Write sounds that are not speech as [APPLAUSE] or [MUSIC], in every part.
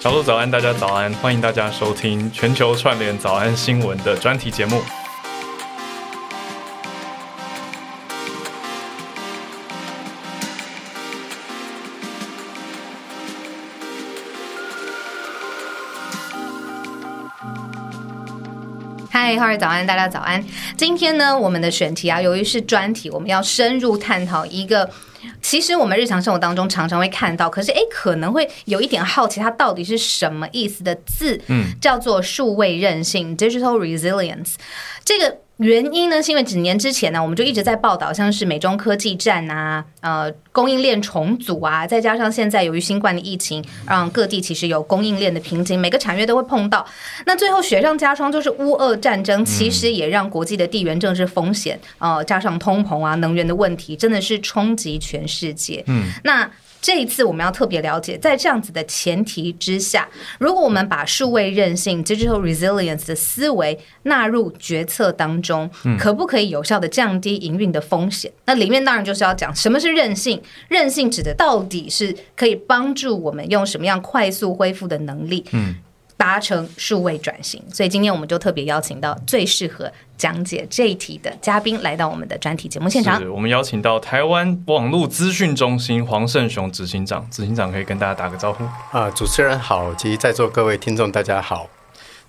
小鹿早安，大家早安，欢迎大家收听全球串联早安新闻的专题节目。嗨，哈尔早安，大家早安。今天呢，我们的选题啊，由于是专题，我们要深入探讨一个，其实我们日常生活当中常常会看到，可是诶，可能会有一点好奇，它到底是什么意思的字？嗯，叫做数位韧性 （digital resilience）。这个。原因呢，是因为几年之前呢，我们就一直在报道，像是美中科技战啊，呃，供应链重组啊，再加上现在由于新冠的疫情，让各地其实有供应链的瓶颈，每个产业都会碰到。那最后雪上加霜，就是乌俄战争，其实也让国际的地缘政治风险，呃，加上通膨啊，能源的问题，真的是冲击全世界。嗯，那。这一次我们要特别了解，在这样子的前提之下，如果我们把数位韧性 （digital resilience） 的思维纳入决策当中，可不可以有效的降低营运的风险？那里面当然就是要讲什么是韧性，韧性指的到底是可以帮助我们用什么样快速恢复的能力？嗯。达成数位转型，所以今天我们就特别邀请到最适合讲解这一题的嘉宾来到我们的专题节目现场。我们邀请到台湾网络资讯中心黄胜雄执行长，执行长可以跟大家打个招呼啊！主持人好，及在座各位听众大家好。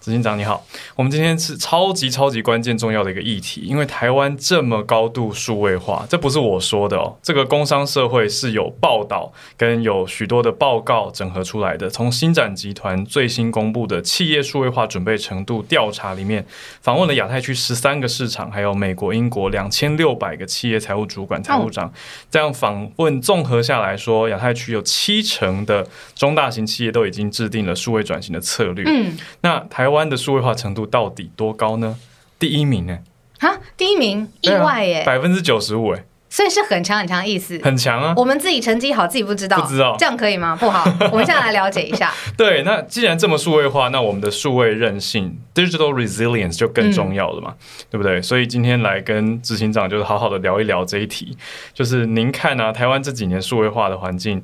执行长你好，我们今天是超级超级关键重要的一个议题，因为台湾这么高度数位化，这不是我说的哦，这个工商社会是有报道跟有许多的报告整合出来的。从新展集团最新公布的企业数位化准备程度调查里面，访问了亚太区十三个市场，还有美国、英国两千六百个企业财务主管、财务长，这样访问综合下来说，亚太区有七成的中大型企业都已经制定了数位转型的策略。嗯，那台。湾的数位化程度到底多高呢？第一名呢？啊，第一名，意外耶，百分之九十五哎，所以是很强很强的意思，很强啊。我们自己成绩好，自己不知道，不知道，这样可以吗？不好，[LAUGHS] 我们现在来了解一下。对，那既然这么数位化，那我们的数位韧性 （digital resilience） 就更重要了嘛，对不对？所以今天来跟执行长就是好好的聊一聊这一题，就是您看啊，台湾这几年数位化的环境。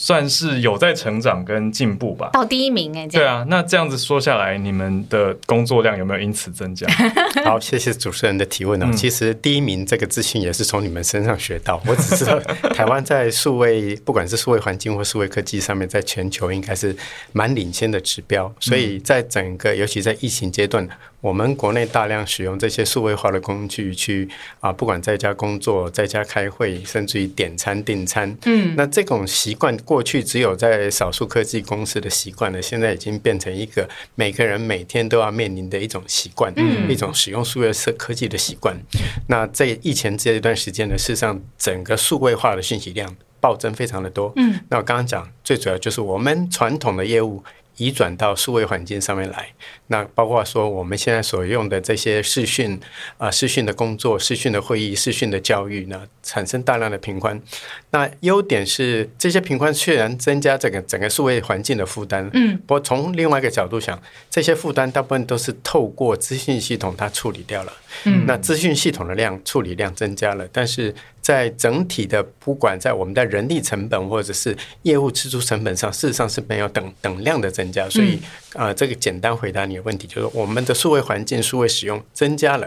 算是有在成长跟进步吧，到第一名哎，对啊，那这样子说下来，你们的工作量有没有因此增加？[LAUGHS] 好，谢谢主持人的提问哦。其实第一名这个自信也是从你们身上学到。[LAUGHS] 我只知道台湾在数位，不管是数位环境或数位科技上面，在全球应该是蛮领先的指标。所以在整个，尤其在疫情阶段。我们国内大量使用这些数位化的工具去啊，不管在家工作、在家开会，甚至于点餐订餐，嗯，那这种习惯过去只有在少数科技公司的习惯呢，现在已经变成一个每个人每天都要面临的一种习惯，嗯，一种使用数位科科技的习惯。那在疫情这一段时间呢，事实上整个数位化的信息量暴增非常的多，嗯，那我刚刚讲最主要就是我们传统的业务。移转到数位环境上面来，那包括说我们现在所用的这些视讯啊，视讯的工作、视讯的会议、视讯的教育呢，产生大量的频宽。那优点是这些频宽虽然增加这个整个数位环境的负担，嗯，不过从另外一个角度想，这些负担大部分都是透过资讯系统它处理掉了，嗯，那资讯系统的量处理量增加了，但是。在整体的，不管在我们的人力成本或者是业务支出成本上，事实上是没有等等量的增加。所以，啊，这个简单回答你的问题，就是我们的数位环境、数位使用增加了。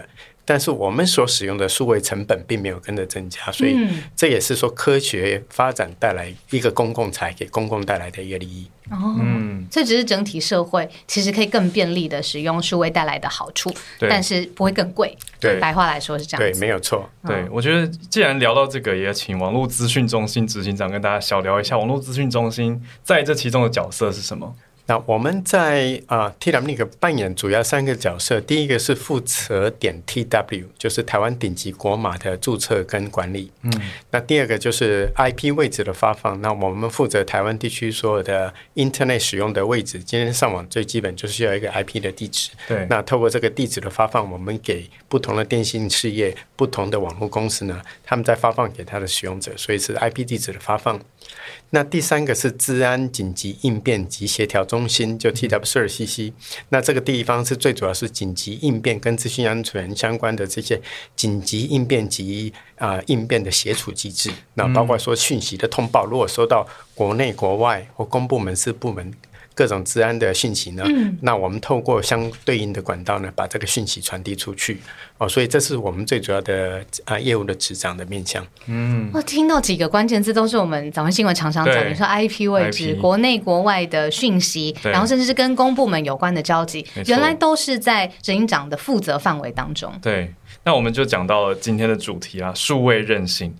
但是我们所使用的数位成本并没有跟着增加，所以这也是说科学发展带来一个公共财给公共带来的一个利益。哦，嗯，这只是整体社会其实可以更便利的使用数位带来的好处，但是不会更贵。对，白话来说是这样。对，没有错。对，我觉得既然聊到这个，也请网络资讯中心执行长跟大家小聊一下，网络资讯中心在这其中的角色是什么。那我们在啊 T W 那个扮演主要三个角色，第一个是负责点 T W，就是台湾顶级国码的注册跟管理。嗯，那第二个就是 I P 位置的发放，那我们负责台湾地区所有的 Internet 使用的位置。今天上网最基本就是需要一个 I P 的地址。对，那透过这个地址的发放，我们给不同的电信事业、不同的网络公司呢，他们在发放给他的使用者，所以是 I P 地址的发放。那第三个是治安紧急应变及协调中心，就 TWCC。那这个地方是最主要是紧急应变跟资讯安全相关的这些紧急应变及啊应变的协处机制。那包括说讯息的通报，如果收到国内国外或公部门、私部门。各种治安的讯息呢，那我们透过相对应的管道呢，把这个讯息传递出去。哦，所以这是我们最主要的啊业务的执掌的面向。嗯，我听到几个关键字都是我们早上新闻常常讲，你说 IP 位置、国内国外的讯息，然后甚至是跟公部门有关的交集，原来都是在执行长的负责范围当中。对，那我们就讲到了今天的主题啊，数位韧性。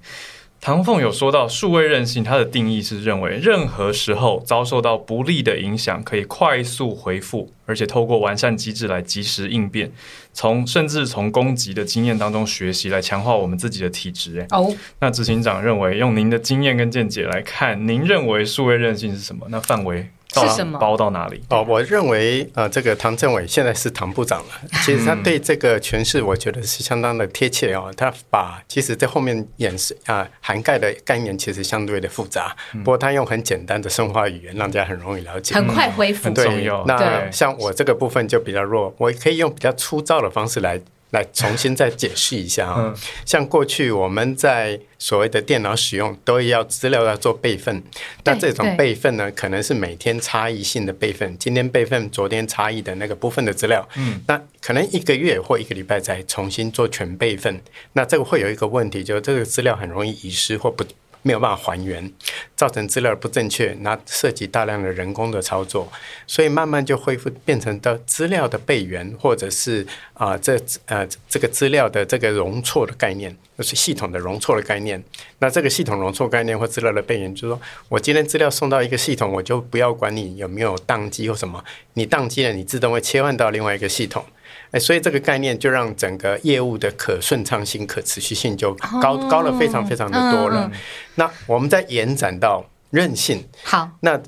唐凤有说到，数位韧性，它的定义是认为任何时候遭受到不利的影响，可以快速回复，而且透过完善机制来及时应变，从甚至从攻击的经验当中学习，来强化我们自己的体质。哎，哦，那执行长认为，用您的经验跟见解来看，您认为数位韧性是什么？那范围？是什么包到哪里？哦，我认为呃，这个唐政委现在是唐部长了。其实他对这个诠释，我觉得是相当的贴切哦。他把其实在后面演示啊涵盖的概念其实相对的复杂，不过他用很简单的生化语言，让大家很容易了解，很快恢复。重要。那像我这个部分就比较弱，我可以用比较粗糙的方式来。来重新再解释一下啊，像过去我们在所谓的电脑使用，都要资料要做备份，那这种备份呢，可能是每天差异性的备份，今天备份昨天差异的那个部分的资料，嗯，那可能一个月或一个礼拜再重新做全备份，那这个会有一个问题，就是这个资料很容易遗失或不。没有办法还原，造成资料不正确，那涉及大量的人工的操作，所以慢慢就恢复变成的资料的备援，或者是啊这呃这个资料的这个容错的概念，就是系统的容错的概念。那这个系统容错概念或资料的备援，就是说我今天资料送到一个系统，我就不要管你有没有宕机或什么，你宕机了，你自动会切换到另外一个系统。哎，所以这个概念就让整个业务的可顺畅性、可持续性就高高了非常非常的多了。那我们再延展到韧性。好，那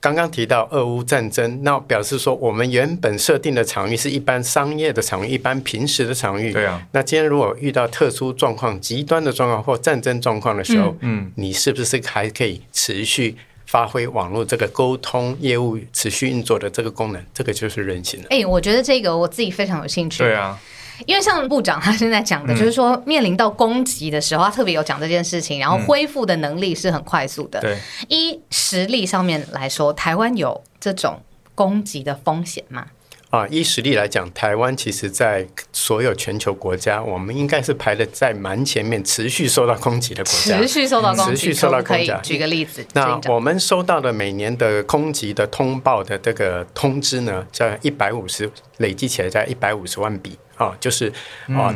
刚刚提到俄乌战争，那表示说我们原本设定的场域是一般商业的场域、一般平时的场域。对啊。那今天如果遇到特殊状况、极端的状况或战争状况的时候，嗯，你是不是还可以持续？发挥网络这个沟通业务持续运作的这个功能，这个就是人性了。哎，我觉得这个我自己非常有兴趣。对啊，因为像部长他现在讲的，就是说面临到攻击的时候，他特别有讲这件事情，然后恢复的能力是很快速的。对，一实力上面来说，台湾有这种攻击的风险吗？啊，依实力来讲，台湾其实在所有全球国家，我们应该是排的在蛮前面，持续受到攻击的国家。持续受到攻击，持续受到攻击。举个例子，那我们收到的每年的空袭的通报的这个通知呢，在一百五十，累计起来在一百五十万笔啊，就是啊。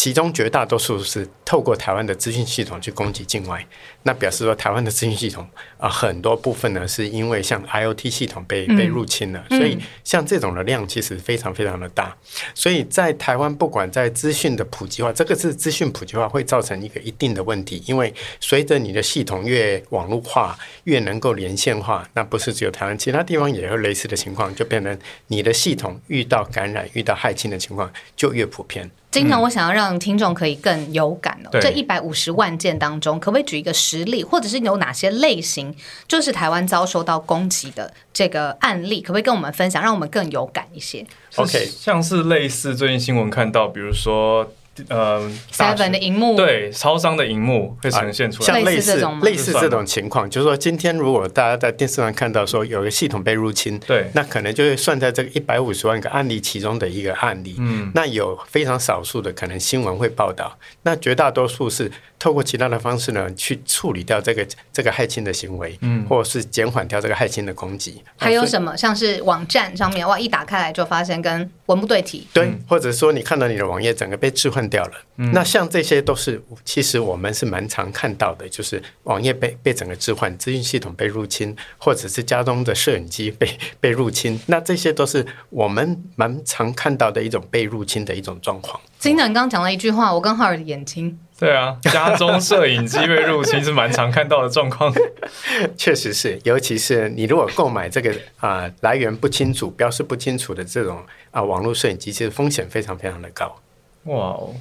其中绝大多数是透过台湾的资讯系统去攻击境外，那表示说台湾的资讯系统啊，很多部分呢是因为像 IOT 系统被被入侵了，所以像这种的量其实非常非常的大。所以在台湾，不管在资讯的普及化，这个是资讯普及化会造成一个一定的问题，因为随着你的系统越网络化，越能够连线化，那不是只有台湾，其他地方也有类似的情况，就变成你的系统遇到感染、遇到害侵的情况就越普遍。经常我想要让听众可以更有感哦，这一百五十万件当中，可不可以举一个实例，或者是有哪些类型，就是台湾遭受到攻击的这个案例，可不可以跟我们分享，让我们更有感一些？OK，像是类似最近新闻看到，比如说。呃，seven 的荧幕。对超商的荧幕会呈现出来，像类似类似这种情况，就是说今天如果大家在电视上看到说有个系统被入侵，对，那可能就会算在这个一百五十万个案例其中的一个案例。嗯，那有非常少数的可能新闻会报道，那绝大多数是透过其他的方式呢去处理掉这个这个害侵的行为，嗯，或者是减缓掉这个害侵的攻击。还有什么？像是网站上面哇一打开来就发现跟文不对题，对，或者说你看到你的网页整个被置换。掉了，那像这些都是，其实我们是蛮常看到的，就是网页被被整个置换，资讯系统被入侵，或者是家中的摄影机被 [LAUGHS] 被入侵，那这些都是我们蛮常看到的一种被入侵的一种状况。金长刚刚讲了一句话，我跟浩尔的眼睛，对啊，家中摄影机被入侵是蛮常看到的状况，[LAUGHS] 确实是，尤其是你如果购买这个啊来源不清楚、标识不清楚的这种啊网络摄影机，其实风险非常非常的高。哇哦！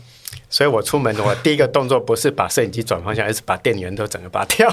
所以我出门，我第一个动作不是把摄影机转方向，而是把电源都整个拔掉。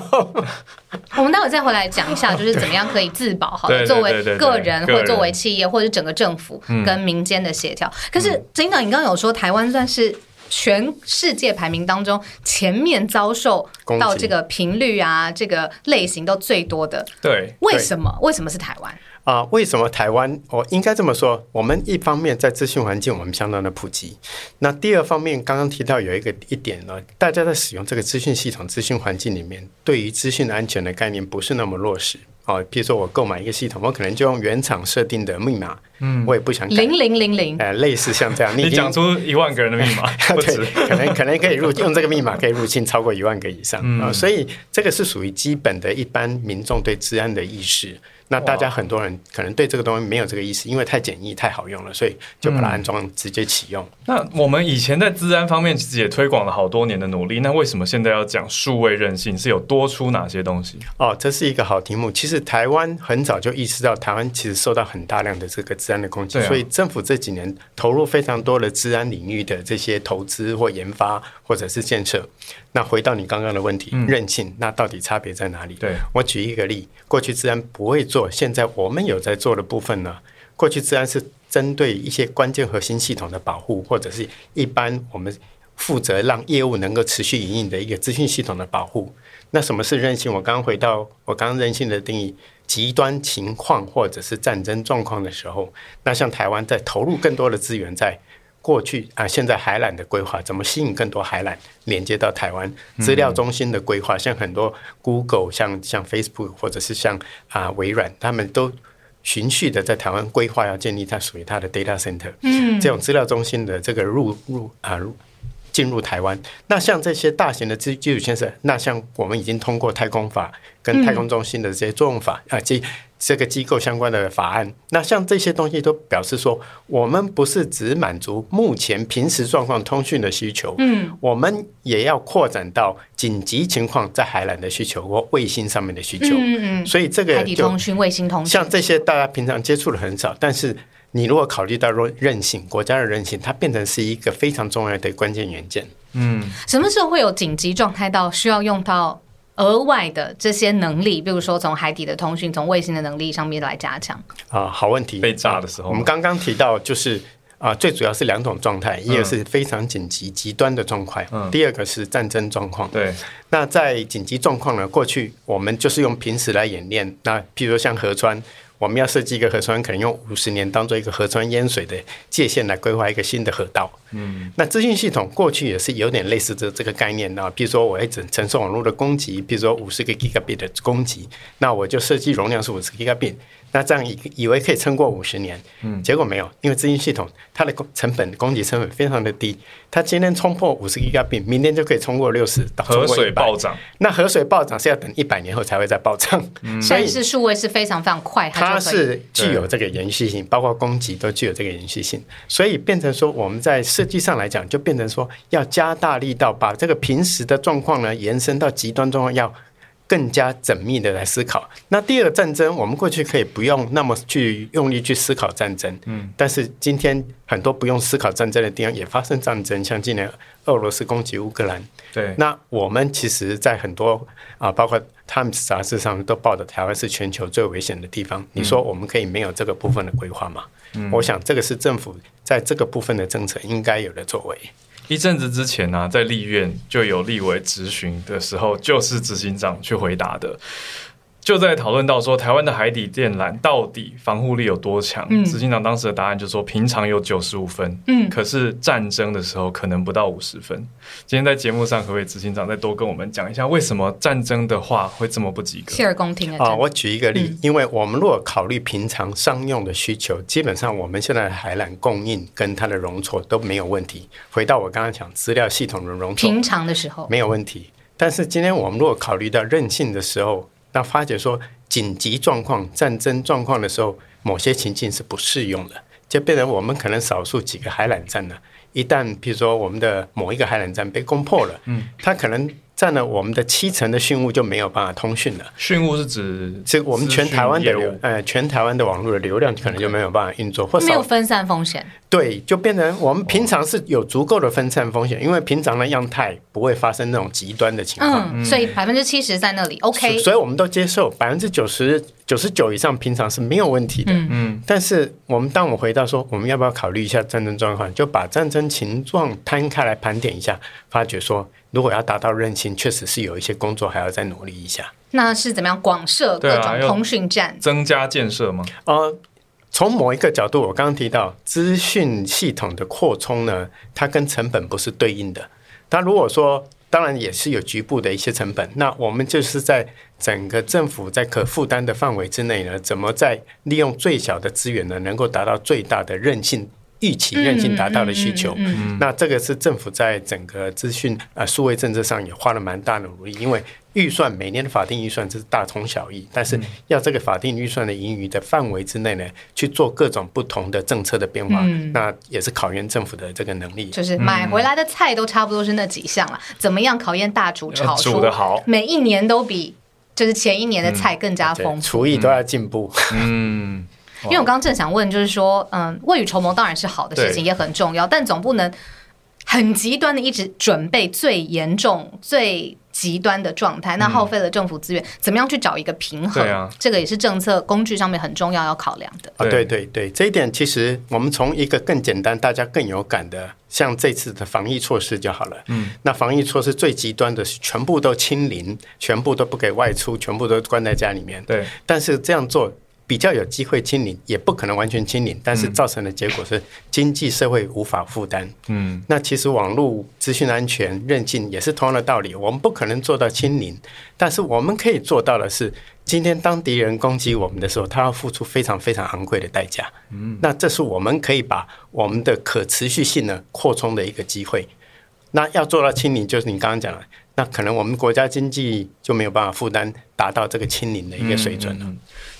[LAUGHS] 我们待会再回来讲一下，就是怎么样可以自保，好，作为个人或作为企业，或者整个政府跟民间的协调。可是，警长，你刚刚有说台湾算是全世界排名当中前面遭受到这个频率啊，这个类型都最多的。对，为什么？为什么是台湾？啊、为什么台湾？我应该这么说，我们一方面在资讯环境我们相当的普及，那第二方面刚刚提到有一个一点呢，大家在使用这个资讯系统、资讯环境里面，对于资讯安全的概念不是那么落实。哦，比如说我购买一个系统，我可能就用原厂设定的密码，嗯，我也不想改，零零零零，呃，类似像这样，你讲出一万个人的密码，[LAUGHS] 不止对，可能可能可以入 [LAUGHS] 用这个密码可以入侵超过一万个以上啊、所以这个是属于基本的一般民众对治安的意识。那大家很多人可能对这个东西没有这个意识，因为太简易、太好用了，所以就把它安装直接启用。那我们以前在治安方面其实也推广了好多年的努力，那为什么现在要讲数位韧性？是有多出哪些东西？哦，这是一个好题目。其实台湾很早就意识到，台湾其实受到很大量的这个治安的攻击，啊所以政府这几年投入非常多的治安领域的这些投资或研发或者是建设。那回到你刚刚的问题，韧性，那到底差别在哪里？对我举一个例，过去治安不会做，做现在我们有在做的部分呢。过去自然是针对一些关键核心系统的保护，或者是一般我们负责让业务能够持续营运的一个资讯系统的保护。那什么是韧性？我刚刚回到我刚刚韧性的定义，极端情况或者是战争状况的时候，那像台湾在投入更多的资源在。过去啊，现在海缆的规划怎么吸引更多海缆连接到台湾？资料中心的规划，像很多 Google、像像 Facebook 或者是像啊微软，他们都循序的在台湾规划要建立它属于它的 data center。嗯，这种资料中心的这个入入啊入进入台湾。那像这些大型的基基础建设，那像我们已经通过太空法跟太空中心的这些作用法啊，这、这个机构相关的法案，那像这些东西都表示说，我们不是只满足目前平时状况通讯的需求，嗯，我们也要扩展到紧急情况在海缆的需求或卫星上面的需求。嗯嗯所以这个，海底通讯、卫星通讯，像这些大家平常接触的很少，但是你如果考虑到韧韧性，国家的韧性，它变成是一个非常重要的关键元件。嗯什么时候会有紧急状态到需要用到额外的这些能力？比如说从海底的通讯、从卫星的能力上面来加强。啊，好问题。被炸的时候我们刚刚提到就是啊，最主要是两种状态，一个是非常紧急极端的状况，嗯第二个是战争状况。对，那在紧急状况呢，过去我们就是用平时来演练。那譬如说像河川，我们要设计一个河川，可能用五十年当做一个河川淹水的界限来规划一个新的河道。嗯，那资讯系统过去也是有点类似这这个概念啊，比如说我一整承受网络的攻击，比如说五十个 gigabit 的攻击，那我就设计容量是五十 gigabit。那这样以以为可以撑过五十年，嗯，结果没有，因为资金系统它的工成本供给成本非常的低，它今天冲破五十 gigabit，明天就可以冲过六十河水暴涨，那河水暴涨是要等一百年后才会再暴涨，所以是数位是非常非常快，它。是具有这个延续性，包括供给都具有这个延续性，所以变成说我们在设计上来讲，就变成说要加大力道，把这个平时的状况呢延伸到极端状况，要更加缜密的来思考。那第二个战争，我们过去可以不用那么去用力去思考战争，嗯，但是今天很多不用思考战争的地方也发生战争，像今年俄罗斯攻击乌克兰，对，那我们其实，在很多啊，包括《Times》杂志上都报的台湾是全球最危险的地方。你说我们可以没有这个部分的规划吗？嗯我想这个是政府在这个部分的政策应该有的作为。一阵子之前呢、在立院就有立委质询的时候，就是执行长去回答的。就在讨论到说，台湾的海底电缆到底防护力有多强？嗯执行长当时的答案就说，平常有九十五分，嗯可是战争的时候可能不到五十分。今天在节目上，可不可以执行长再多跟我们讲一下，为什么战争的话会这么不及格？谢尔公听啊，真我举一个例，因为我们如果考虑平常商用的需求，基本上我们现在的海缆供应跟它的容错都没有问题。回到我刚刚讲资料系统的容错，平常的时候，没有问题。但是今天我们如果考虑到韧性的时候，那发觉说紧急状况、战争状况的时候，某些情境是不适用的，就变成我们可能少数几个海缆站呢，一旦比如说我们的某一个海缆站被攻破了，嗯，它可能占了我们的七成的讯务就没有办法通讯了。讯务是指这个我们全台湾的流呃全台湾的网络的流量可能就没有办法运作，或少没有分散风险。对，就变成我们平常是有足够的分散风险，因为平常的样态不会发生那种极端的情况。嗯，所以百分之七十在那里，OK 所。所以我们都接受百分之九十九十九以上，平常是没有问题的。嗯嗯，但是我们当我们回到说，我们要不要考虑一下战争状况，就把战争情状摊开来盘点一下，发觉说如果要达到韧性，确实是有一些工作还要再努力一下。那是怎么样广设各种通讯站？增加建设吗？呃，从某一个角度，我刚刚提到资讯系统的扩充呢，它跟成本不是对应的。但如果说，当然也是有局部的一些成本，那我们就是在整个政府在可负担的范围之内呢，怎么在利用最小的资源呢，能够达到最大的韧性。预期韧性达到的需求，那这个是政府在整个资讯呃数位政策上也花了蛮大的努力，因为预算每年的法定预算这是大同小异，但是要这个法定预算的盈余的范围之内呢，去做各种不同的政策的变化，那也是考验政府的这个能力。就是买回来的菜都差不多是那几项了，怎么样考验大厨炒煮出得好。每一年都比就是前一年的菜更加丰富。厨艺都要进步。嗯，因为我刚刚正想问，就是说，嗯，未雨绸缪当然是好的事情，也很重要，但总不能很极端的一直准备最严重、最极端的状态，那耗费了政府资源，怎么样去找一个平衡？啊这个也是政策工具上面很重要要考量的。啊，对对对对，这一点其实我们从一个更简单、大家更有感的，像这次的防疫措施就好了。嗯，那防疫措施最极端的是全部都清零，全部都不给外出，全部都关在家里面。对，但是这样做比较有机会清零，也不可能完全清零，但是造成的结果是经济社会无法负担。嗯，那其实网络资讯安全韧性也是同样的道理，我们不可能做到清零，但是我们可以做到的是，今天当敌人攻击我们的时候，他要付出非常非常昂贵的代价。嗯，那这是我们可以把我们的可持续性呢扩充的一个机会。那要做到清零，就是你刚刚讲的，那可能我们国家经济就没有办法负担达到这个清零的一个水准了。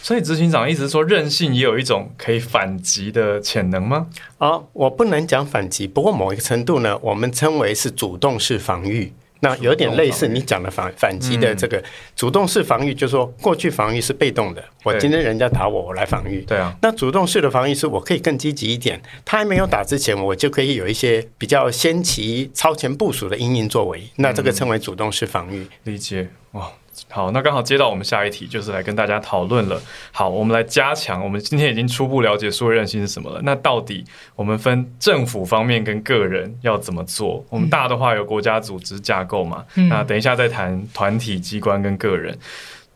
所以执行长一直说韧性也有一种可以反击的潜能吗？啊，我不能讲反击，不过某一个程度呢，我们称为是主动式防御。那有点类似你讲的反反击的这个主动式防御，就是说过去防御是被动的，我今天人家打我，我来防御。对啊，那主动式的防御是我可以更积极一点，他还没有打之前，我就可以有一些比较先期超前部署的应应作为，那这个称为主动式防御。理解哇。好，那刚好接到我们下一题，就是来跟大家讨论了。好，我们来加强，我们今天已经初步了解数位韧性是什么了。那到底我们分政府方面跟个人要怎么做？我们大的话有国家组织架构嘛？那等一下再谈团体机关跟个人。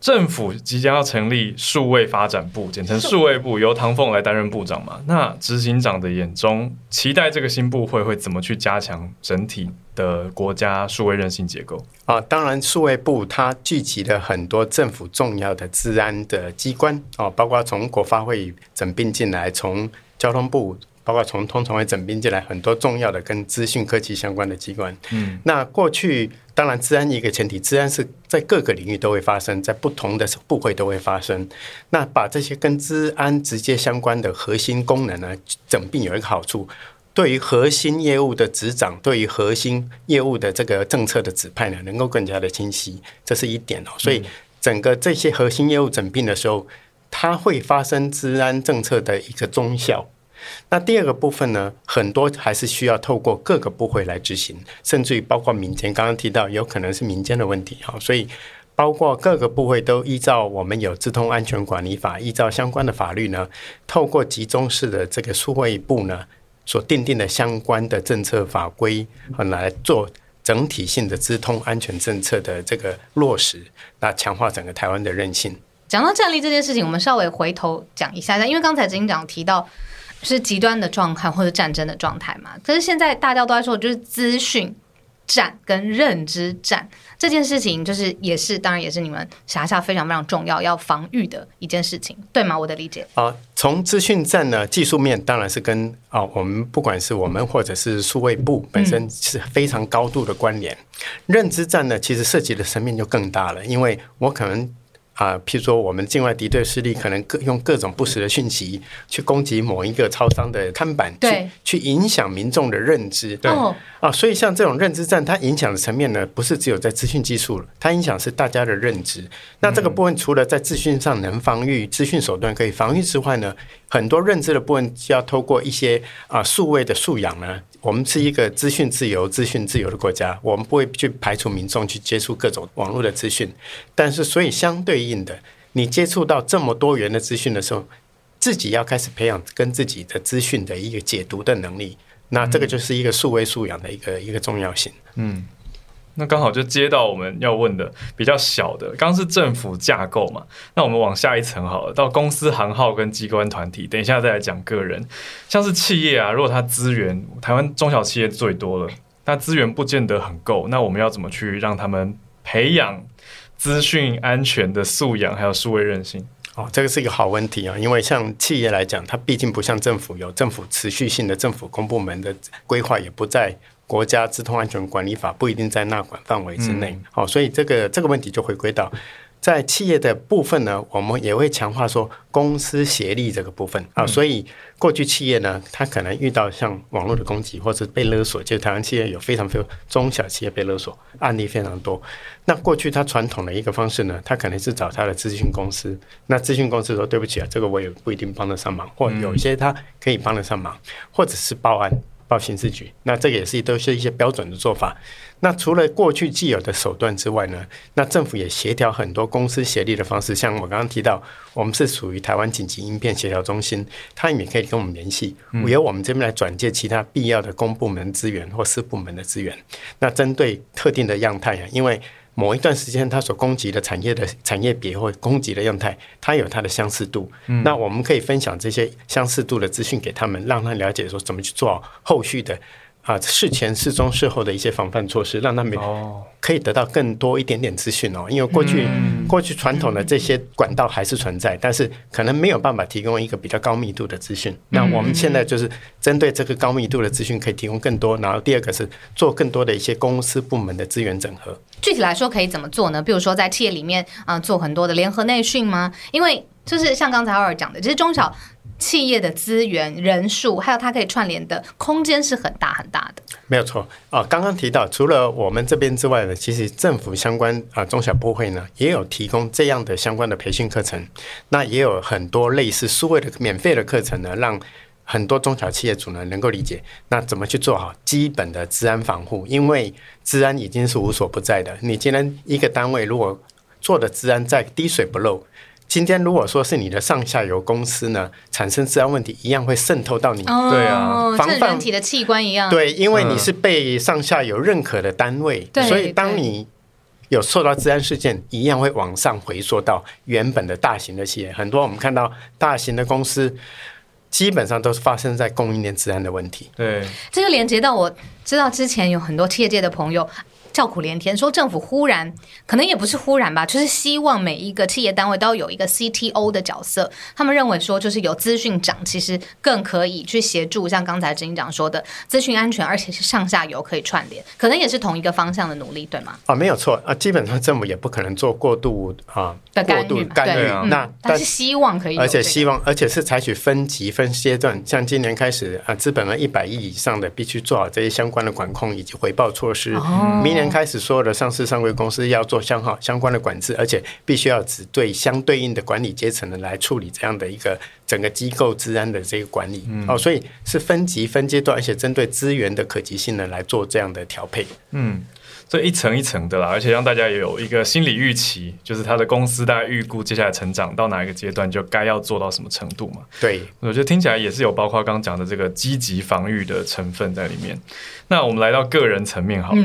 政府即将要成立数位发展部，简称数位部，由唐凤来担任部长嘛？那执行长的眼中，期待这个新部会会怎么去加强整体的国家数位韧性结构？啊，当然，数位部它聚集了很多政府重要的治安的机关哦，包括从国发会整并进来，从交通部，包括从通常会整并进来，很多重要的跟资讯科技相关的机关。嗯，那过去当然治安一个前提，治安是在各个领域都会发生，在不同的部会都会发生。那把这些跟治安直接相关的核心功能呢，整并有一个好处。对于核心业务的执掌，对于核心业务的这个政策的指派呢，能够更加的清晰，这是一点哦。所以整个这些核心业务整并的时候，它会发生治安政策的一个中效。那第二个部分呢，很多还是需要透过各个部会来执行，甚至于包括民间，刚刚提到有可能是民间的问题哈，所以包括各个部会都依照我们有自通安全管理法，依照相关的法律呢，透过集中式的这个数位部呢所定定的相关的政策法规，来做整体性的资通安全政策的这个落实，那强化整个台湾的韧性。讲到战力这件事情，我们稍微回头讲一下，因为刚才执行长提到是极端的状态或者战争的状态嘛，可是现在大家都在说就是资讯战跟认知战这件事情，就是也是当然也是你们辖下非常非常重要要防御的一件事情，对吗？我的理解。啊，从资讯战呢技术面当然是跟啊我们不管是我们或者是数位部本身是非常高度的关联。认知战呢，其实涉及的层面就更大了，因为我可能。啊，譬如说，我们境外敌对势力可能各用各种不实的讯息去攻击某一个超商的看板，对，去影响民众的认知。对哦，啊，所以像这种认知战，它影响的层面呢，不是只有在资讯技术了，它影响是大家的认知。那这个部分除了在资讯上能防御，资讯手段可以防御之外呢，很多认知的部分要透过一些啊数位的素养呢。我们是一个资讯自由、资讯自由的国家，我们不会去排除民众去接触各种网络的资讯，但是所以相对应的，你接触到这么多元的资讯的时候，自己要开始培养跟自己的资讯的一个解读的能力。那这个就是一个数位素养的一个一个重要性。那刚好就接到我们要问的比较小的，刚是政府架构嘛，那我们往下一层好了，到公司行号跟机关团体，等一下再来讲个人，像是企业啊，如果它资源，台湾中小企业最多了，那资源不见得很够，那我们要怎么去让他们培养资讯安全的素养，还有数位韧性？哦，这个是一个好问题啊，因为像企业来讲，它毕竟不像政府有政府持续性的政府公部门的规划，也不在。国家资通安全管理法不一定在纳管范围之内，好，所以这个这个问题就回归到在企业的部分呢，我们也会强化说公司协力这个部分啊。所以过去企业呢，它可能遇到像网络的攻击或者被勒索，就台湾企业有非常非常中小企业被勒索案例非常多。那过去它传统的一个方式呢，它可能是找他的咨询公司，那咨询公司说对不起啊，这个我也不一定帮得上忙，或有一些他可以帮得上忙，或者是报案。报刑事局，那这个也是都是一些标准的做法。那除了过去既有的手段之外呢，那政府也协调很多公司协力的方式。像我刚刚提到，我们是属于台湾紧急应变协调中心，他也可以跟我们联系，由我们这边来转介其他必要的公部门资源或私部门的资源。那针对特定的样态啊，因为。某一段时间，它所攻击的产业的产业别或攻击的样态，它有它的相似度。那我们可以分享这些相似度的资讯给他们，让他了解说怎么去做后续的。啊，事前、事中、事后的一些防范措施，让他们可以得到更多一点点资讯哦。因为过去过去传统的这些管道还是存在，但是可能没有办法提供一个比较高密度的资讯。那我们现在就是针对这个高密度的资讯，可以提供更多。然后第二个是做更多的一些公司部门的资源整合。具体来说可以怎么做呢？比如说在企业里面啊，做很多的联合内训吗？因为就是像刚才奥尔讲的，其实中小。企业的资源、人数，还有它可以串联的空间是很大很大的。没有错啊，刚刚提到，除了我们这边之外呢，其实政府相关啊中小部会呢也有提供这样的相关的培训课程，那也有很多类似数位的免费的课程呢，让很多中小企业主呢能够理解那怎么去做好基本的治安防护，因为治安已经是无所不在的。你今天一个单位如果做的治安在滴水不漏。今天如果说是你的上下游公司呢，产生治安问题，一样会渗透到你。对啊，像人体的器官一样。对，因为你是被上下游认可的单位，所以当你有受到治安事件，一样会往上回缩到原本的大型的企业。很多我们看到大型的公司，基本上都是发生在供应链治安的问题。对，这就连接到我知道之前有很多企业界的朋友。叫苦连天，说政府忽然可能也不是忽然吧，就是希望每一个企业单位都要有一个 CTO 的角色。他们认为说，就是有资讯长，其实更可以去协助，像刚才执行长说的，资讯安全，而且是上下游可以串联，可能也是同一个方向的努力，对吗？啊，没有错啊，基本上政府也不可能做过度啊的干预，干预。那但是希望可以，而且希望，而且是采取分级分阶段，像今年开始啊，资本额一百亿以上的必须做好这些相关的管控以及回报措施，明年。开始所有的上市上柜公司要做相好相关的管制，而且必须要只对相对应的管理阶层的来处理这样的一个整个机构治安的这个管理哦，所以是分级分阶段，而且针对资源的可及性呢来做这样的调配。嗯，这一层一层的啦，而且让大家也有一个心理预期，就是他的公司大概预估接下来成长到哪一个阶段，就该要做到什么程度嘛？对，我觉得听起来也是有包括刚刚讲的这个积极防御的成分在里面。那我们来到个人层面好了。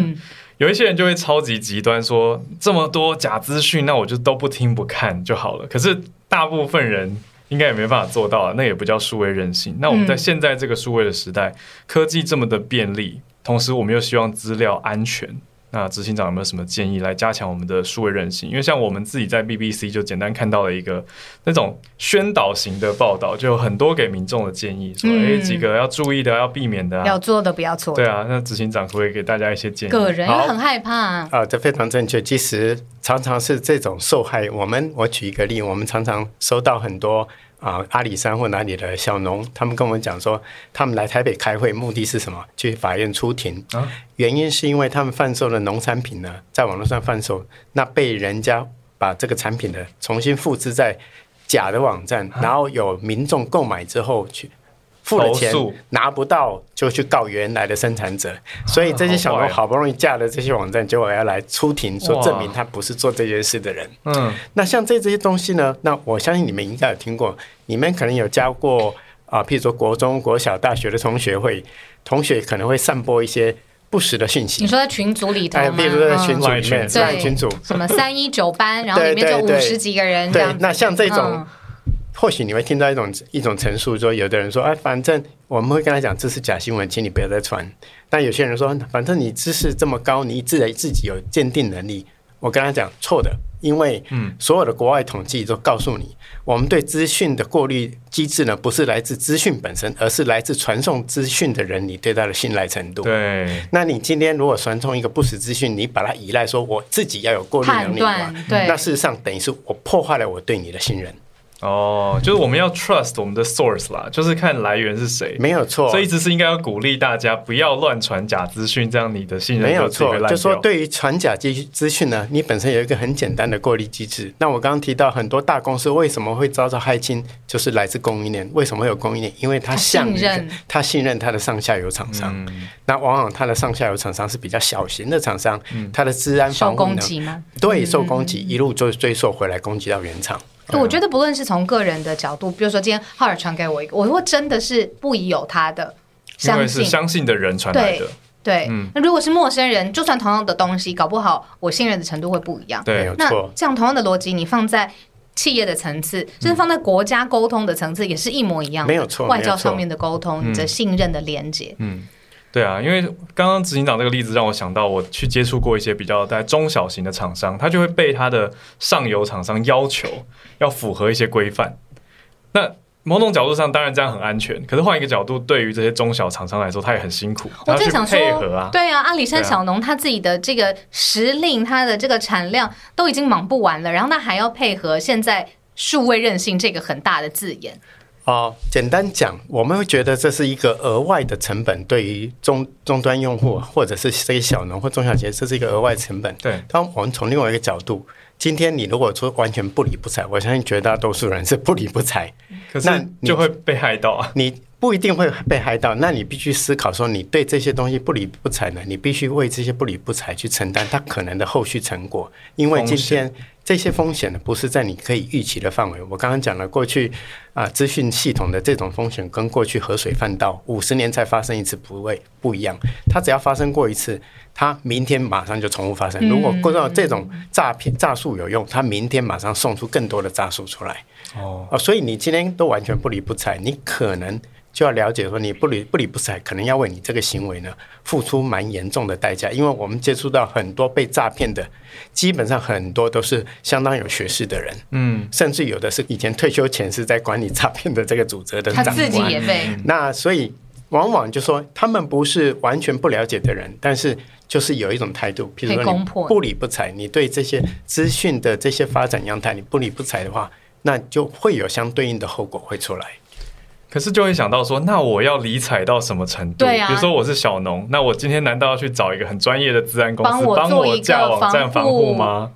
有一些人就会超级极端，说这么多假资讯，那我就都不听不看就好了。可是大部分人应该也没办法做到，那也不叫数位任性。那我们在现在这个数位的时代，科技这么的便利，同时我们又希望资料安全。那执行长有没有什么建议来加强我们的数位韧性？因为像我们自己在 BBC 就简单看到了一个那种宣导型的报道，就有很多给民众的建议，说哎几个要注意的、要避免的、要做的不要错。对啊，那执行长可不可以给大家一些建议？个人很害怕啊，这非常正确。其实常常是这种受害。我们我举一个例，我们常常收到很多。啊，阿里山或哪里的小农，他们跟我们讲说，他们来台北开会，目的是什么？去法院出庭。原因是因为他们贩售的农产品呢，在网络上贩售，那被人家把这个产品呢重新复制在假的网站，然后有民众购买之后去。付了钱拿不到，就去告原来的生产者，所以这些小农好不容易架了这些网站，结果要来出庭说证明他不是做这件事的人。嗯，那像这这些东西呢？那我相信你们应该有听过，你们可能有教过啊，譬如说国中国小大学的同学会，同学可能会散播一些。不实的讯息。你说在群组里头？比如说在群组嗯里面，对群组，什么三一九班，然后里面就五十几个人这样子。，对那像这种嗯，或许你会听到一种一种陈述，说有的人说，哎，反正我们会跟他讲这是假新闻，请你不要再传。但有些人说，反正你知识这么高，你自己自己有鉴定能力。我跟他讲错的，因为所有的国外统计都告诉你，我们对资讯的过滤机制呢，不是来自资讯本身，而是来自传送资讯的人你对他的信赖程度。对，那你今天如果传送一个不实资讯，你把它依赖说我自己要有过滤能力的话，对那事实上等于是我破坏了我对你的信任，哦，就是我们要 trust 我们的 source 啦，就是看来源是谁。没有错。所以一直是应该要鼓励大家不要乱传假资讯，这样你的信任没有错就说对于传假资资讯呢，你本身有一个很简单的过滤机制。那我刚刚提到很多大公司为什么会遭到害侵，就是来自供应链。为什么会有供应链？因为他信任他信任他的上下游厂商。嗯那往往他的上下游厂商是比较小型的厂商，他的治安受防护呢，攻击吗？对，受攻击一路追追溯回来，攻击到原厂。我觉得不论是从个人的角度，比如说今天浩尔传给我一个，我会真的是不疑有他的，相信。是相信的人传来的对，那如果是陌生人，就算同样的东西，搞不好我信任的程度会不一样。对那有错。这样同样的逻辑，你放在企业的层次，甚至放在国家沟通的层次，也是一模一样的。没有错外交上面的沟通，你的信任的连接，对啊，因为刚刚执行长这个例子让我想到，我去接触过一些比较在中小型的厂商，他就会被他的上游厂商要求要符合一些规范。那某种角度上，当然这样很安全，可是换一个角度，对于这些中小厂商来说，他也很辛苦，我在想配合啊说，。对啊，阿里山小农他自己的这个时令，他的这个产量都已经忙不完了，然后他还要配合现在数位韧性这个很大的字眼，哦，简单讲，我们会觉得这是一个额外的成本，对于终终端用户或者是这些小农或中小企业，这是一个额外成本。对，当我们从另外一个角度，今天你如果说完全不理不睬，我相信绝大多数人是不理不睬，可那是你就会被害到啊。你不一定会被害到，那你必须思考说，你对这些东西不理不睬呢，你必须为这些不理不睬去承担它可能的后续成果，因为今天这些风险呢，不是在你可以预期的范围。我刚刚讲了，过去啊资讯系统的这种风险跟过去河水泛道五十年才发生一次不会不一样，它只要发生过一次。它明天马上就重复发生。如果过到这种诈骗诈术有用，它明天马上送出更多的诈术出来。哦，哦，所以你今天都完全不理不睬，你可能就要了解说，你不理不理不睬，可能要为你这个行为呢付出蛮严重的代价。因为我们接触到很多被诈骗的，基本上很多都是相当有学识的人，嗯，甚至有的是以前退休前是在管理诈骗的这个组织的他长官。自己也被那所以往往就说他们不是完全不了解的人，但是就是有一种态度，譬如说你不理不睬，你对这些资讯的这些发展样态你不理不睬的话，那就会有相对应的后果会出来。可是就会想到说，那我要理睬到什么程度？对啊比如说我是小农，那我今天难道要去找一个很专业的治安公司帮我架网站防护吗？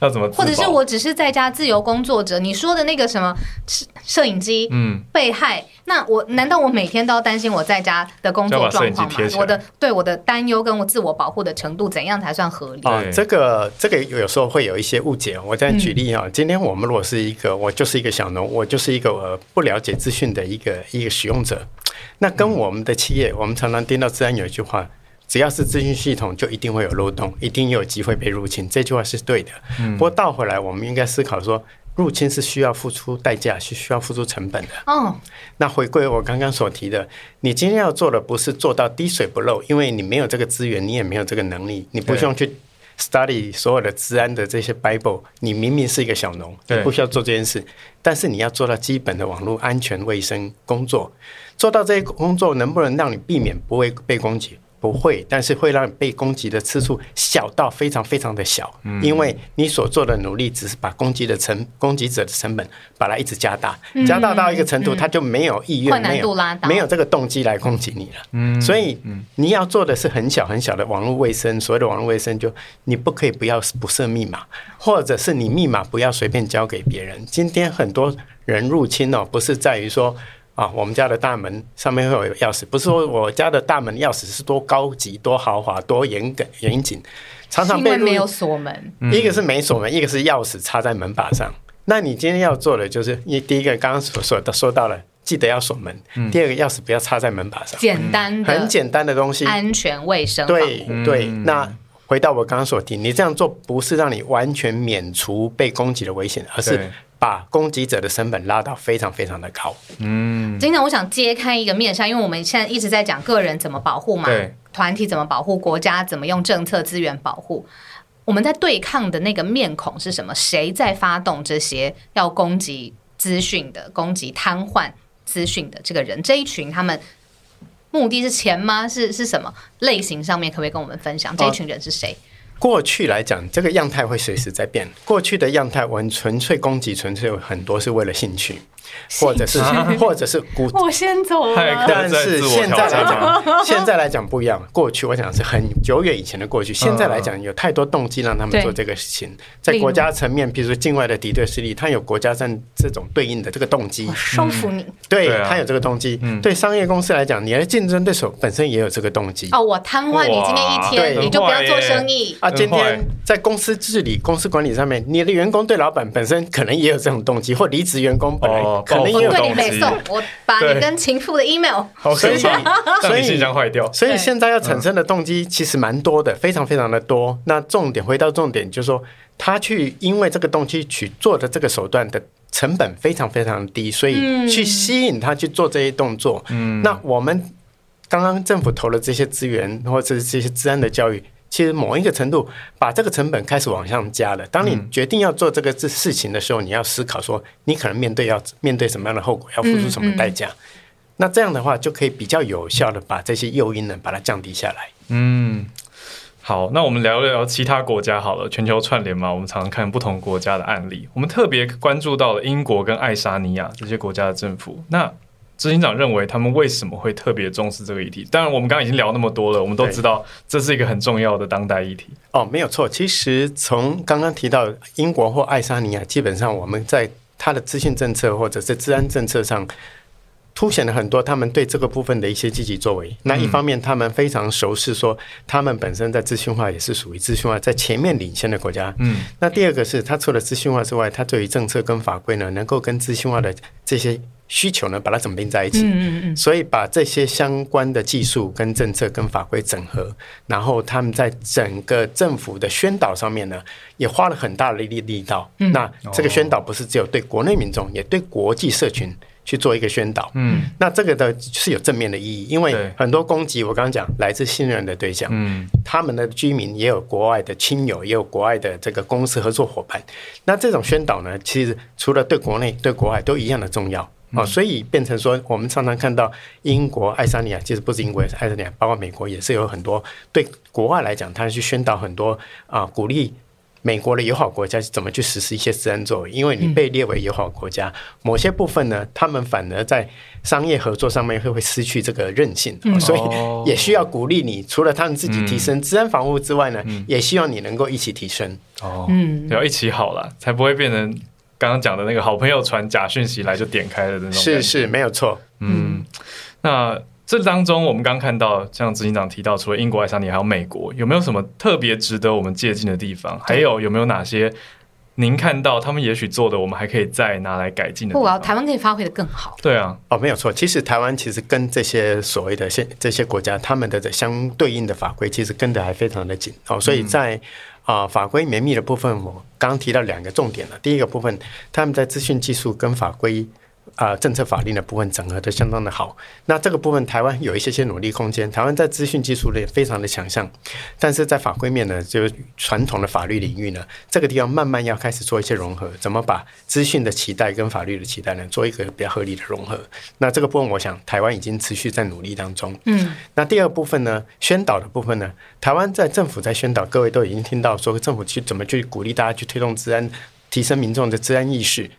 要怎么？或者是我只是在家自由工作者，你说的那个什么摄摄影机嗯，被害，那我难道我每天都要担心我在家的工作状况吗我的对我的担忧跟我自我保护的程度怎样才算合理？对，啊这个这个有时候会有一些误解。我再举例啊，今天我们如果是一个，我就是一个小农，我就是一个呃不了解资讯的一个一个使用者，那跟我们的企业，我们常常听到自然有一句话。只要是资讯系统，就一定会有漏洞，一定有机会被入侵。这句话是对的。不过倒回来，我们应该思考说，入侵是需要付出代价，是需要付出成本的。哦，那回归我刚刚所提的，你今天要做的不是做到滴水不漏，因为你没有这个资源，你也没有这个能力，你不需要去 study 所有的治安的这些 Bible。你明明是一个小农，你对不需要做这件事，但是你要做到基本的网络安全卫生工作。做到这些工作，能不能让你避免不会被攻击？不会，但是会让你被攻击的次数小到非常非常的小，嗯因为你所做的努力只是把攻击的成攻击者的成本把它一直加大，加大到一个程度，他就没有意愿、没有没有这个动机来攻击你了。嗯，所以你要做的是很小很小的网络卫生，所谓的网络卫生就你不可以不要不设密码，或者是你密码不要随便交给别人。今天很多人入侵哦，不是在于说。啊，我们家的大门上面会有钥匙，不是说我家的大门钥匙是多高级、多豪华、多严格严谨，常常被入因为没有锁门，一个是没锁门，一个是钥匙插在门把上。那你今天要做的就是，一第一个刚刚所说的说到了记得要锁门，第二个钥匙不要插在门把上，简单的、很简单的东西，安全卫生对。对。那回到我刚刚所提，你这样做不是让你完全免除被攻击的危险，而是把攻击者的成本拉到非常非常的高。嗯，今天我想揭开一个面纱，因为我们现在一直在讲个人怎么保护嘛，团体怎么保护，国家怎么用政策资源保护。我们在对抗的那个面孔是什么？谁在发动这些要攻击资讯的、攻击瘫痪资讯的这个人？这一群他们目的是钱吗？是是什么类型上面？可不可以跟我们分享？这一群人是谁？过去来讲，这个样态会随时在变。过去的样态，我们纯粹攻击，纯粹有很多是为了兴趣，或者是 [LAUGHS] 或者是孤我先走了。但是现在来讲，现在来讲不一样。过去我想是很久远以前的过去，现在来讲有太多动机让他们做这个事情。在国家层面，比如说境外的敌对势力，他有国家战这种对应的这个动机，收服你、对对啊它有这个动机。对商业公司来讲，你的竞争对手本身也有这个动机。哦！我瘫痪你今天一天，你就不要做生意。啊，今天在公司治理、公司管理上面，你的员工对老板本身可能也有这种动机，或离职员工本来哦可能也有动机我把你跟情妇的 email 所以怕，所以让你信箱坏掉。所以现在要产生的动机其实蛮多的，非常非常的多。那重点回到重点，就是说他去因为这个动机去做的这个手段的成本非常非常低，所以去吸引他去做这些动作。嗯，那我们刚刚政府投了这些资源或者是这些治安的教育。其实某一个程度，把这个成本开始往上加了。当你决定要做这个事事情的时候，你要思考说，你可能面对要面对什么样的后果，要付出什么代价。那这样的话，就可以比较有效的把这些诱因呢，把它降低下来。嗯，好，那我们聊聊其他国家好了。全球串联嘛，我们常常看不同国家的案例，我们特别关注到了英国跟爱沙尼亚这些国家的政府。那执行长认为他们为什么会特别重视这个议题？当然，我们刚刚已经聊那么多了，我们都知道这是一个很重要的当代议题。哦，没有错。其实从刚刚提到英国或爱沙尼亚，基本上我们在它的资讯政策或者是治安政策上，凸显了很多他们对这个部分的一些积极作为。那一方面，他们非常熟悉，说他们本身在资讯化也是属于资讯化在前面领先的国家。嗯，那第二个是，它除了资讯化之外，它对于政策跟法规呢，能够跟资讯化的这些需求呢，把它整并在一起。嗯嗯嗯，所以把这些相关的技术、跟政策、跟法规整合，然后他们在整个政府的宣导上面呢，也花了很大的力力道。那这个宣导不是只有对国内民众，也对国际社群。去做一个宣导，嗯，那这个的是有正面的意义，因为很多攻击，我刚刚讲来自信任的对象，嗯，他们的居民也有国外的亲友，也有国外的这个公司合作伙伴。那这种宣导呢，其实除了对国内、对国外都一样的重要。啊、所以变成说，我们常常看到英国、爱沙尼亚，其实不是英国，也是爱沙尼亚，包括美国也是有很多对国外来讲，他去宣导很多啊、鼓励。美国的友好国家怎么去实施一些治安作为？因为你被列为友好国家，某些部分呢，他们反而在商业合作上面会会失去这个韧性，哦所哦以也需要鼓励你。除了他们自己提升治安防护之外呢，也希望你能够一起提升。哦，嗯要一起好了，才不会变成刚刚讲的那个好朋友传假讯息来就点开了的那种。是是，没有错。嗯，那这当中我们刚看到，像执行长提到，除了英国、爱沙尼亚还有美国，有没有什么特别值得我们借鉴的地方？还有有没有哪些您看到他们也许做的，我们还可以再拿来改进的地不，我要？台湾可以发挥的更好。对啊，哦，没有错。其实台湾其实跟这些所谓的现这些国家，他们的相对应的法规其实跟的还非常的紧哦。所以在啊、法规绵密的部分，我刚刚提到两个重点了。第一个部分，他们在资讯技术跟法规。啊、政策法令的部分整合的相当的好。那这个部分台湾有一些些努力空间。台湾在资讯技术类非常的强项，但是在法规面呢，就是传统的法律领域呢，这个地方慢慢要开始做一些融合，怎么把资讯的期待跟法律的期待呢，做一个比较合理的融合。那这个部分，我想台湾已经持续在努力当中。嗯，那第二部分呢，宣导的部分呢，台湾在政府在宣导，各位都已经听到说政府去怎么去鼓励大家去推动治安，提升民众的治安意识。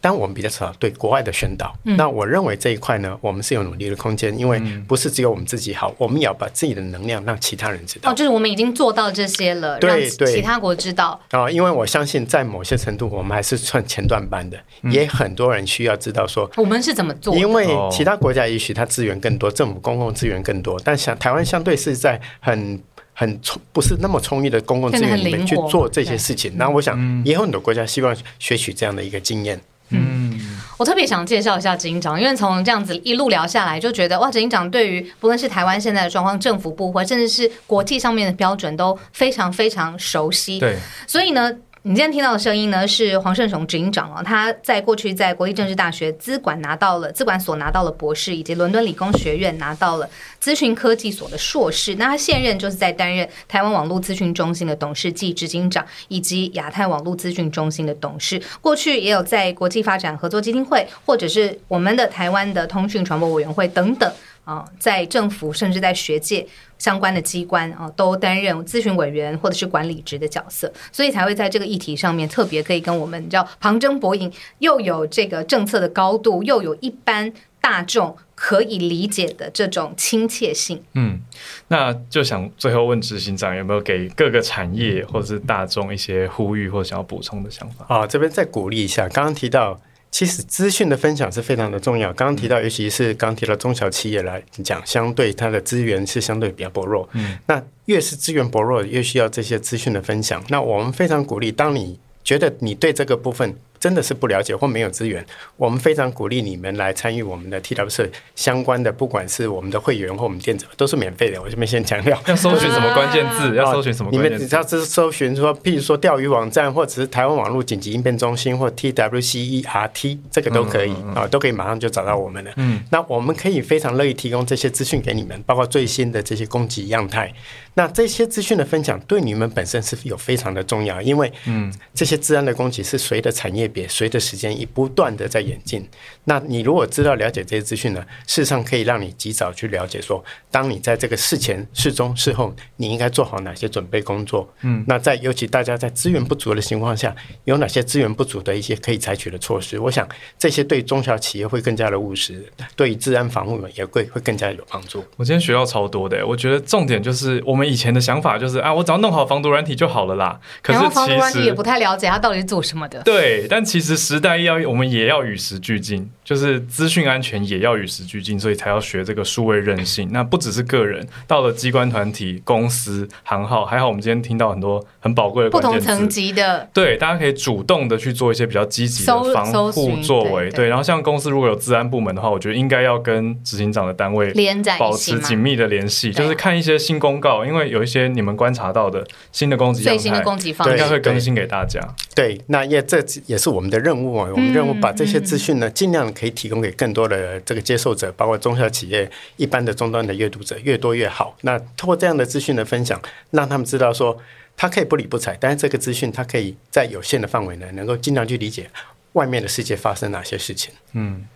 但我们比较少对国外的宣导，那我认为这一块呢，我们是有努力的空间，因为不是只有我们自己好，我们也要把自己的能量让其他人知道哦，。就是我们已经做到这些了，对让对其他国知道。啊、因为我相信在某些程度，我们还是算前段班的，也很多人需要知道说，我们是怎么做？因为哦其他国家也许它资源更多，政府公共资源更多，但像台湾相对是在很很充不是那么充裕的公共资源里面去做这些事情。那我想也有很多国家希望学取这样的一个经验。嗯，我特别想介绍一下执行长，因为从这样子一路聊下来，就觉得哇，执行长对于不论是台湾现在的状况、政府部或甚至是国际上面的标准都非常非常熟悉。对，所以呢。你今天听到的声音呢，是黄胜雄执行长啊，他在过去在国立政治大学资管拿到了资管所拿到了博士，以及伦敦理工学院拿到了资讯科技所的硕士。那他现任就是在担任台湾网络资讯中心的董事暨执行长，以及亚太网络资讯中心的董事。过去也有在国际发展合作基金会，或者是我们的台湾的通讯传播委员会等等。啊，在政府甚至在学界相关的机关啊，都担任咨询委员或者是管理职的角色，所以才会在这个议题上面特别可以跟我们叫旁征博引，又有这个政策的高度，又有一般大众可以理解的这种亲切性。嗯，那就想最后问执行长有没有给各个产业或者是大众一些呼吁或想要补充的想法？啊，这边再鼓励一下，刚刚提到。其实资讯的分享是非常的重要。刚刚提到，尤其是刚提到中小企业来讲，相对它的资源是相对比较薄弱。嗯，那越是资源薄弱，越需要这些资讯的分享。那我们非常鼓励，当你觉得你对这个部分。真的是不了解或没有资源，我们非常鼓励你们来参与我们的 TWS 相关的，不管是我们的会员或我们店长，都是免费的。我这边先强调，要搜寻什么关键字？要搜寻什么？你们只要是搜寻说，譬如说钓鱼网站，或者是台湾网络紧急应变中心，或 TWCERT，这个都可以啊，都可以马上就找到我们了。嗯，那我们可以非常乐意提供这些资讯给你们，包括最新的这些攻击样态。那这些资讯的分享对你们本身是有非常的重要，因为嗯，这些治安的攻击是随着产业别、随着时间一不断的在演进。那你如果知道了解这些资讯呢，事实上可以让你及早去了解说，当你在这个事前、事中、事后，你应该做好哪些准备工作。嗯，那在尤其大家在资源不足的情况下，有哪些资源不足的一些可以采取的措施？我想这些对中小企业会更加的务实，对于治安防护也会会更加有帮助。我今天学到超多的，我觉得重点就是我们。以前的想法就是啊，我只要弄好防毒软体就好了啦。可是防毒软体也不太了解它到底是做什么的。对，但其实时代要我们也要与时俱进，就是资讯安全也要与时俱进，所以才要学这个数位韧性。那不只是个人，到了机关团体、公司、行号，还好我们今天听到很多很宝贵的不同层级的。对，大家可以主动的去做一些比较积极的防护作为。对，然后像公司如果有治安部门的话，我觉得应该要跟执行长的单位连在保持紧密的联系，就是看一些新公告，因为。有一些你们观察到的新的攻击最新的攻击方应该会更新给大家。对，那也这也是我们的任务啊。我们任务把这些资讯呢，尽量可以提供给更多的这个接受者，包括中小企业、一般的终端的阅读者，越多越好。那通过这样的资讯的分享，让他们知道说，他可以不理不睬，但是这个资讯他可以在有限的范围呢，能够尽量去理解外面的世界发生哪些事情。嗯。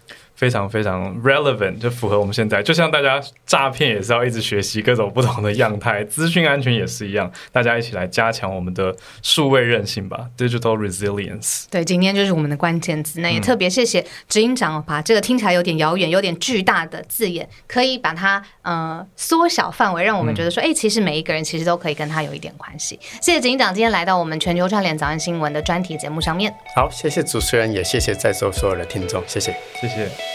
非常非常 relevant，就符合我们现在。就像大家诈骗也是要一直学习各种不同的样态，资讯安全也是一样，大家一起来加强我们的数位韧性吧，digital resilience。对，今天就是我们的关键字。那也特别谢谢执行长把这个听起来有点遥远、有点巨大的字眼，可以把它呃缩小范围，让我们觉得说，哎，其实每一个人其实都可以跟他有一点关系。谢谢执行长今天来到我们全球串联早安新闻的专题节目上面。好，谢谢主持人，也谢谢在座所有的听众，谢谢，谢谢。